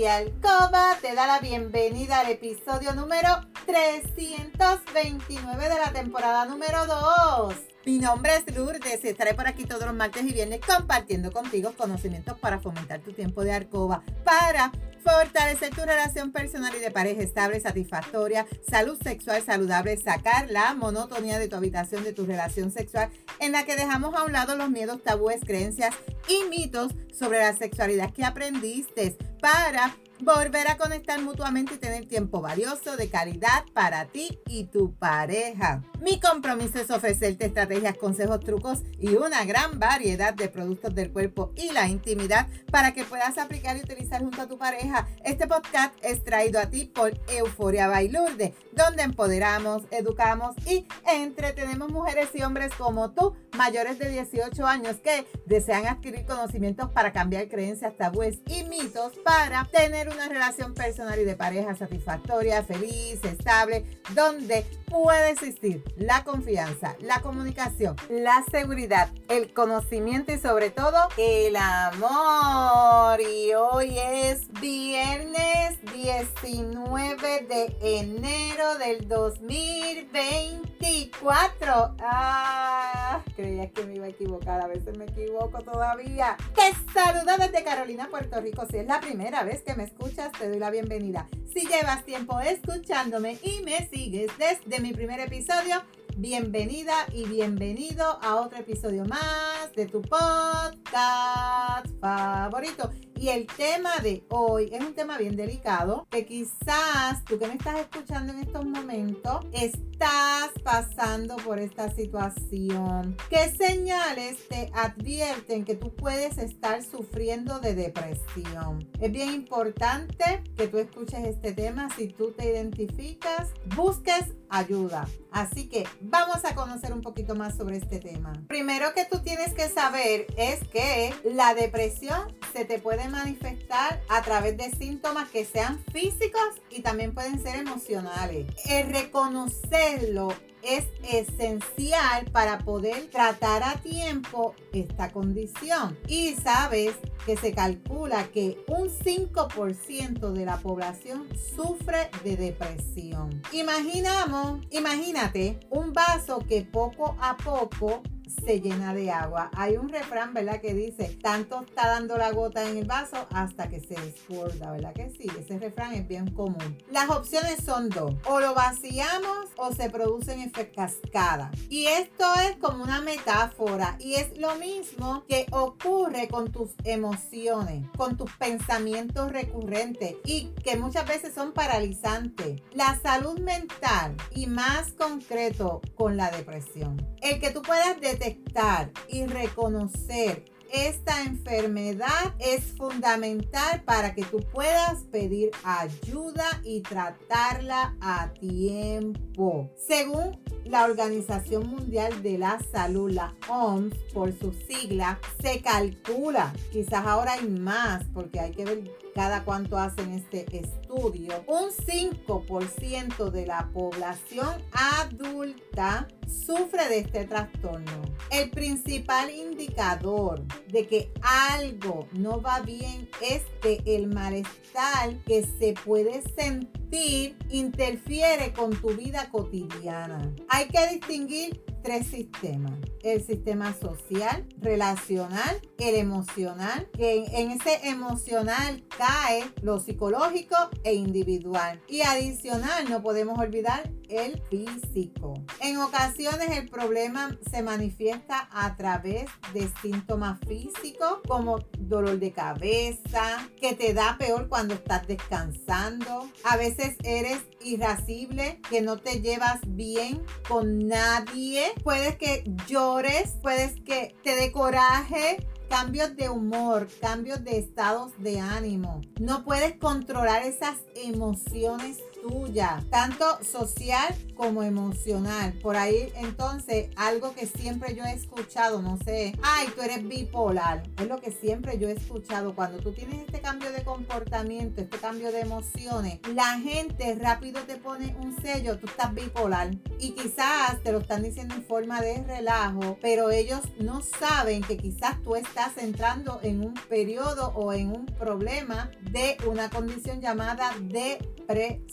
y Alcoba te da la bienvenida al episodio número 329 de la temporada número 2. Mi nombre es Lourdes estaré por aquí todos los martes y viernes compartiendo contigo conocimientos para fomentar tu tiempo de alcoba, para fortalecer tu relación personal y de pareja estable, satisfactoria, salud sexual saludable, sacar la monotonía de tu habitación, de tu relación sexual, en la que dejamos a un lado los miedos, tabúes, creencias y mitos sobre la sexualidad que aprendiste para volver a conectar mutuamente y tener tiempo valioso de calidad para ti y tu pareja. Mi compromiso es ofrecerte estrategias, consejos, trucos y una gran variedad de productos del cuerpo y la intimidad para que puedas aplicar y utilizar junto a tu pareja. Este podcast es traído a ti por Euforia Bailurde, donde empoderamos, educamos y entretenemos mujeres y hombres como tú, mayores de 18 años que desean adquirir conocimientos para cambiar creencias, tabúes y mitos para tener una relación personal y de pareja satisfactoria, feliz, estable, donde puede existir la confianza, la comunicación, la seguridad, el conocimiento y sobre todo el amor. Y hoy es viernes 19 de enero del 2024. Ah, creía que me iba a equivocar, a veces me equivoco todavía. Te saluda desde Carolina, Puerto Rico. Si es la primera vez que me escuchas, te doy la bienvenida. Si llevas tiempo escuchándome y me sigues desde mi primer episodio, bienvenida y bienvenido a otro episodio más de tu podcast favorito. Y el tema de hoy es un tema bien delicado que quizás tú que me estás escuchando en estos momentos estás pasando por esta situación. ¿Qué señales te advierten que tú puedes estar sufriendo de depresión? Es bien importante que tú escuches este tema. Si tú te identificas, busques ayuda. Así que vamos a conocer un poquito más sobre este tema. Primero que tú tienes que saber es que la depresión se te puede manifestar a través de síntomas que sean físicos y también pueden ser emocionales. El reconocerlo es esencial para poder tratar a tiempo esta condición. Y sabes que se calcula que un 5% de la población sufre de depresión. Imaginamos, imagínate un vaso que poco a poco se llena de agua. Hay un refrán, ¿verdad? Que dice, tanto está dando la gota en el vaso hasta que se desborda, ¿verdad? Que sí, ese refrán es bien común. Las opciones son dos, o lo vaciamos o se producen en cascada. Y esto es como una metáfora y es lo mismo que ocurre con tus emociones, con tus pensamientos recurrentes y que muchas veces son paralizantes. La salud mental y más concreto con la depresión. El que tú puedas detectar y reconocer esta enfermedad es fundamental para que tú puedas pedir ayuda y tratarla a tiempo. Según la Organización Mundial de la Salud, la OMS, por su sigla, se calcula, quizás ahora hay más porque hay que ver cada cuánto hacen este estudio, un 5% de la población adulta sufre de este trastorno. El principal indicador de que algo no va bien es que el malestar que se puede sentir interfiere con tu vida cotidiana. Hay que distinguir tres sistemas. El sistema social, relacional, el emocional, que en ese emocional cae lo psicológico e individual. Y adicional, no podemos olvidar el físico. En ocasiones el problema se manifiesta a través de síntomas físicos como dolor de cabeza, que te da peor cuando estás descansando. A veces eres irascible, que no te llevas bien con nadie. Puedes que llores, puedes que te dé coraje, cambios de humor, cambios de estados de ánimo. No puedes controlar esas emociones tuya, tanto social como emocional. Por ahí entonces algo que siempre yo he escuchado, no sé, ay, tú eres bipolar. Es lo que siempre yo he escuchado. Cuando tú tienes este cambio de comportamiento, este cambio de emociones, la gente rápido te pone un sello, tú estás bipolar. Y quizás te lo están diciendo en forma de relajo, pero ellos no saben que quizás tú estás entrando en un periodo o en un problema de una condición llamada depresión.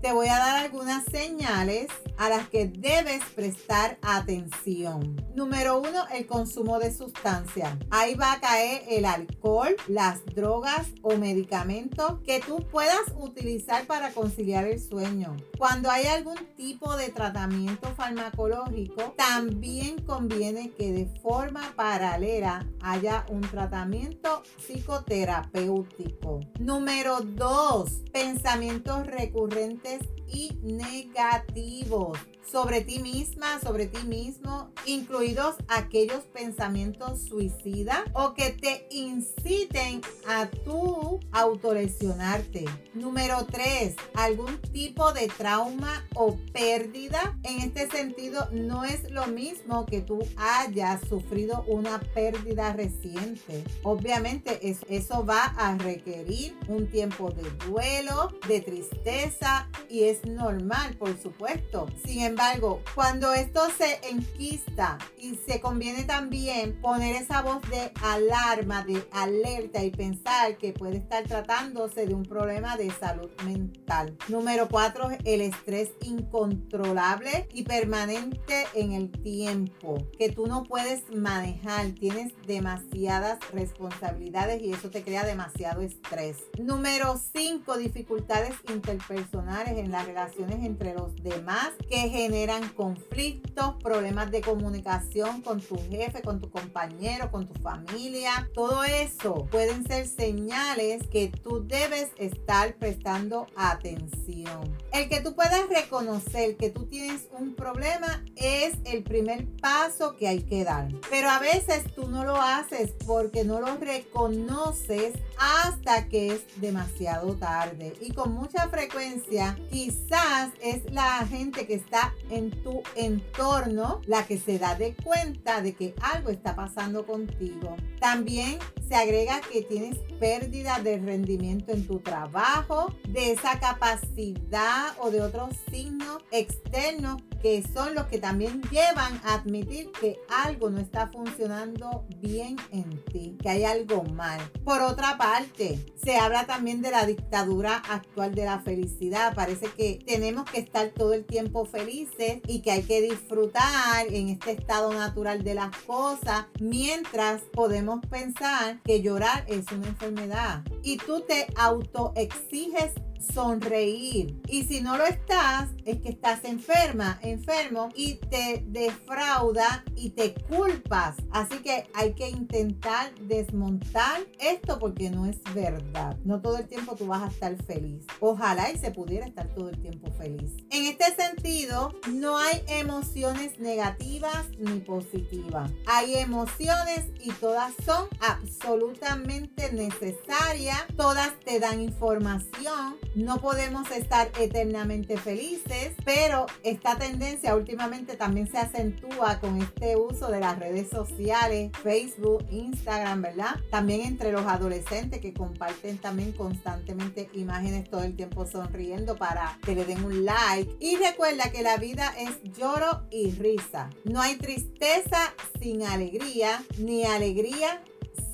Te voy a dar algunas señales a las que debes prestar atención. Número uno, el consumo de sustancias. Ahí va a caer el alcohol, las drogas o medicamentos que tú puedas utilizar para conciliar el sueño. Cuando hay algún tipo de tratamiento farmacológico, también conviene que de forma paralela haya un tratamiento psicoterapéutico. Número dos, pensamientos recurrentes negativos sobre ti misma, sobre ti mismo, incluidos aquellos pensamientos suicidas o que te inciten a tu autolesionarte. Número 3, algún tipo de trauma o pérdida. En este sentido, no es lo mismo que tú hayas sufrido una pérdida reciente. Obviamente, eso, eso va a requerir un tiempo de duelo, de tristeza y es normal, por supuesto. Sin embargo, cuando esto se enquista y se conviene también poner esa voz de alarma, de alerta y pensar que puede estar tratándose de un problema de salud mental. Número cuatro, el estrés incontrolable y permanente en el tiempo, que tú no puedes manejar, tienes demasiadas responsabilidades y eso te crea demasiado estrés. Número cinco, dificultades interpersonales en relaciones entre los demás que generan conflictos, problemas de comunicación con tu jefe, con tu compañero, con tu familia. Todo eso pueden ser señales que tú debes estar prestando atención. El que tú puedas reconocer que tú tienes un problema es el primer paso que hay que dar. Pero a veces tú no lo haces porque no lo reconoces hasta que es demasiado tarde. Y con mucha frecuencia quizás es la gente que está en tu entorno la que se da de cuenta de que algo está pasando contigo. También se agrega que tienes pérdida de rendimiento en tu trabajo, de esa capacidad o de otros signos externos que son los que también llevan a admitir que algo no está funcionando bien en ti, que hay algo mal. Por otra parte, se habla también de la dictadura actual de la felicidad. Parece que tenemos que estar todo el tiempo felices y que hay que disfrutar en este estado natural de las cosas, mientras podemos pensar que llorar es una enfermedad. Y tú te autoexiges sonreír. Y si no lo estás, es que estás enferma, enfermo y te defrauda y te culpas. Así que hay que intentar desmontar esto porque no es verdad. No todo el tiempo tú vas a estar feliz. Ojalá y se pudiera estar todo el tiempo feliz. En este sentido, no hay emociones negativas ni positivas. Hay emociones y todas son absolutamente necesarias. Todas te dan información no podemos estar eternamente felices, pero esta tendencia últimamente también se acentúa con este uso de las redes sociales, Facebook, Instagram, ¿verdad? También entre los adolescentes que comparten también constantemente imágenes todo el tiempo sonriendo para que le den un like. Y recuerda que la vida es lloro y risa. No hay tristeza sin alegría, ni alegría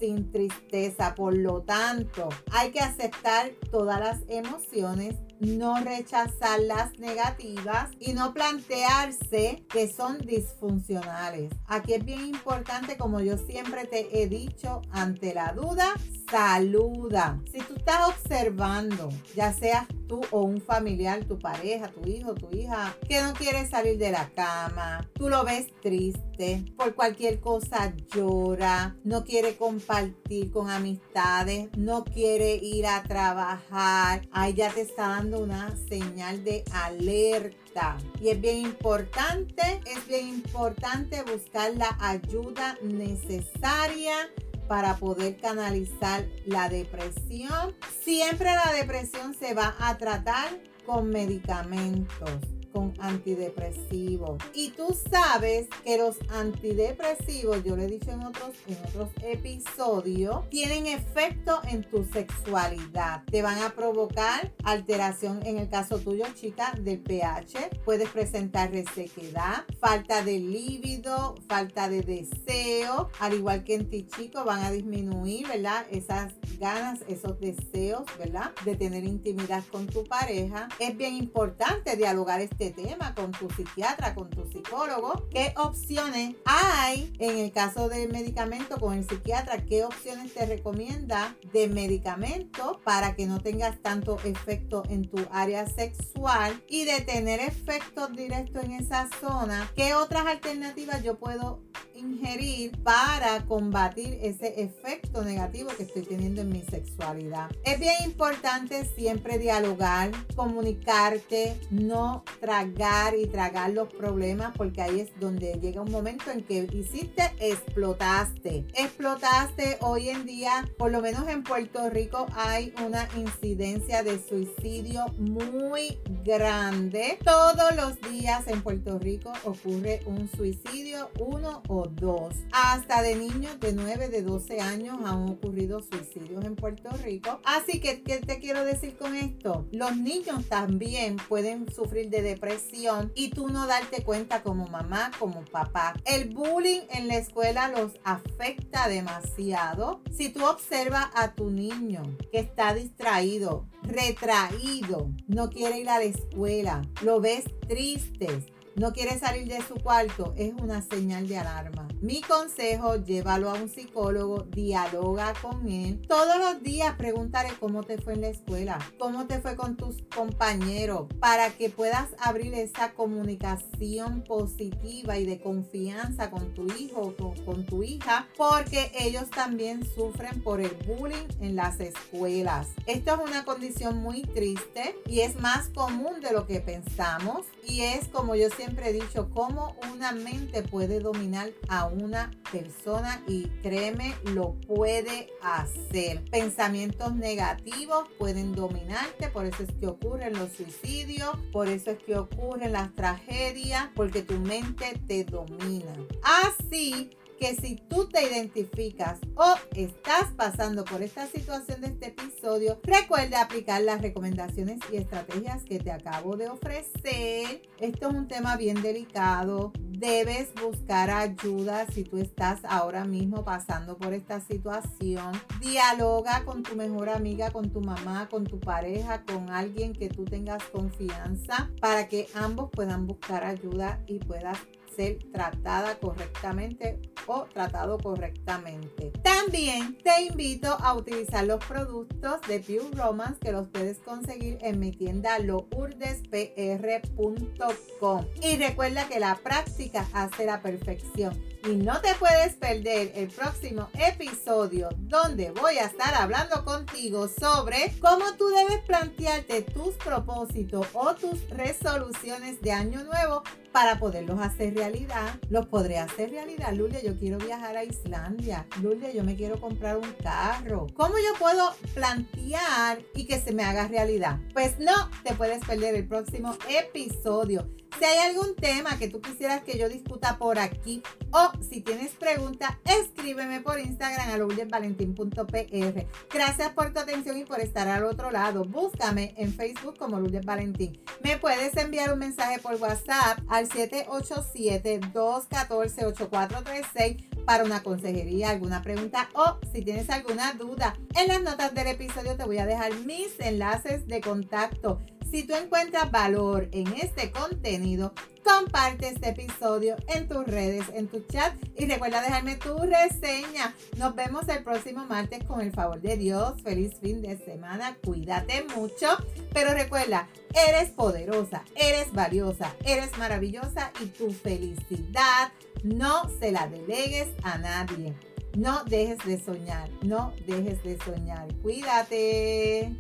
sin tristeza. Por lo tanto, hay que aceptar todas las emociones no rechazar las negativas y no plantearse que son disfuncionales. Aquí es bien importante, como yo siempre te he dicho, ante la duda, saluda. Si tú estás observando, ya seas tú o un familiar, tu pareja, tu hijo, tu hija, que no quiere salir de la cama, tú lo ves triste, por cualquier cosa llora, no quiere compartir con amistades, no quiere ir a trabajar, ahí ya te está dando una señal de alerta. Y es bien importante, es bien importante buscar la ayuda necesaria para poder canalizar la depresión. Siempre la depresión se va a tratar con medicamentos con antidepresivos. Y tú sabes que los antidepresivos, yo lo he dicho en otros, en otros episodios, tienen efecto en tu sexualidad. Te van a provocar alteración, en el caso tuyo, chica, del pH. Puedes presentar resequedad, falta de líbido, falta de deseo, al igual que en ti, chico, van a disminuir, ¿verdad? Esas ganas, esos deseos, ¿verdad? De tener intimidad con tu pareja. Es bien importante dialogar este este tema con tu psiquiatra, con tu psicólogo, qué opciones hay en el caso del medicamento con el psiquiatra, qué opciones te recomienda de medicamento para que no tengas tanto efecto en tu área sexual y de tener efectos directos en esa zona, qué otras alternativas yo puedo ingerir para combatir ese efecto negativo que estoy teniendo en mi sexualidad. Es bien importante siempre dialogar, comunicarte, no tragar y tragar los problemas porque ahí es donde llega un momento en que hiciste, explotaste. Explotaste hoy en día, por lo menos en Puerto Rico hay una incidencia de suicidio muy grande. Todos los días en Puerto Rico ocurre un suicidio, uno o dos. Hasta de niños de 9, de 12 años han ocurrido suicidios en Puerto Rico. Así que, ¿qué te quiero decir con esto? Los niños también pueden sufrir de depresión y tú no darte cuenta como mamá, como papá. El bullying en la escuela los afecta demasiado. Si tú observas a tu niño que está distraído, retraído, no quiere ir a la escuela, lo ves triste, no quiere salir de su cuarto, es una señal de alarma. Mi consejo, llévalo a un psicólogo, dialoga con él. Todos los días pregúntale cómo te fue en la escuela, cómo te fue con tus compañeros, para que puedas abrir esa comunicación positiva y de confianza con tu hijo o con, tu hija, porque ellos también sufren por el bullying en las escuelas. Esto es una condición muy triste y es más común de lo que pensamos y es como yo siempre he dicho, cómo una mente puede dominar a una persona y créeme, lo puede hacer. Pensamientos negativos pueden dominarte, por eso es que ocurren los suicidios, por eso es que ocurren las tragedias, porque tu mente te domina. Así que si tú te identificas o estás pasando por esta situación de este episodio, recuerda aplicar las recomendaciones y estrategias que te acabo de ofrecer. Esto es un tema bien delicado. Debes buscar ayuda si tú estás ahora mismo pasando por esta situación. Dialoga con tu mejor amiga, con tu mamá, con tu pareja, con alguien que tú tengas confianza para que ambos puedan buscar ayuda y puedas ser tratada correctamente o tratado correctamente. También te invito a utilizar los productos de Pure Romance que los puedes conseguir en mi tienda lourdespr.com. Y recuerda que la práctica hace la perfección. Y no te puedes perder el próximo episodio donde voy a estar hablando contigo sobre cómo tú debes plantearte tus propósitos o tus resoluciones de año nuevo para poderlos hacer realidad. Los podré hacer realidad. Lulia, yo quiero viajar a Islandia. Lulia, yo me quiero comprar un carro. ¿Cómo yo puedo plantear y que se me haga realidad? Pues no te puedes perder el próximo episodio. Si hay algún tema que tú quisieras que yo discuta por aquí si tienes preguntas, escríbeme por Instagram a lourdesvalentín.pr. Gracias por tu atención y por estar al otro lado. Búscame en Facebook como Lourdes Valentín. Me puedes enviar un mensaje por WhatsApp al 787-214-8436 para una consejería, alguna pregunta o si tienes alguna duda. En las notas del episodio te voy a dejar mis enlaces de contacto. Si tú encuentras valor en este contenido, comparte este episodio en tus redes, en tu chat y recuerda dejarme tu reseña. Nos vemos el próximo martes con el favor de Dios. Feliz fin de semana, cuídate mucho, pero recuerda, eres poderosa, eres valiosa, eres maravillosa y tu felicidad no se la delegues a nadie. No dejes de soñar, no dejes de soñar. Cuídate.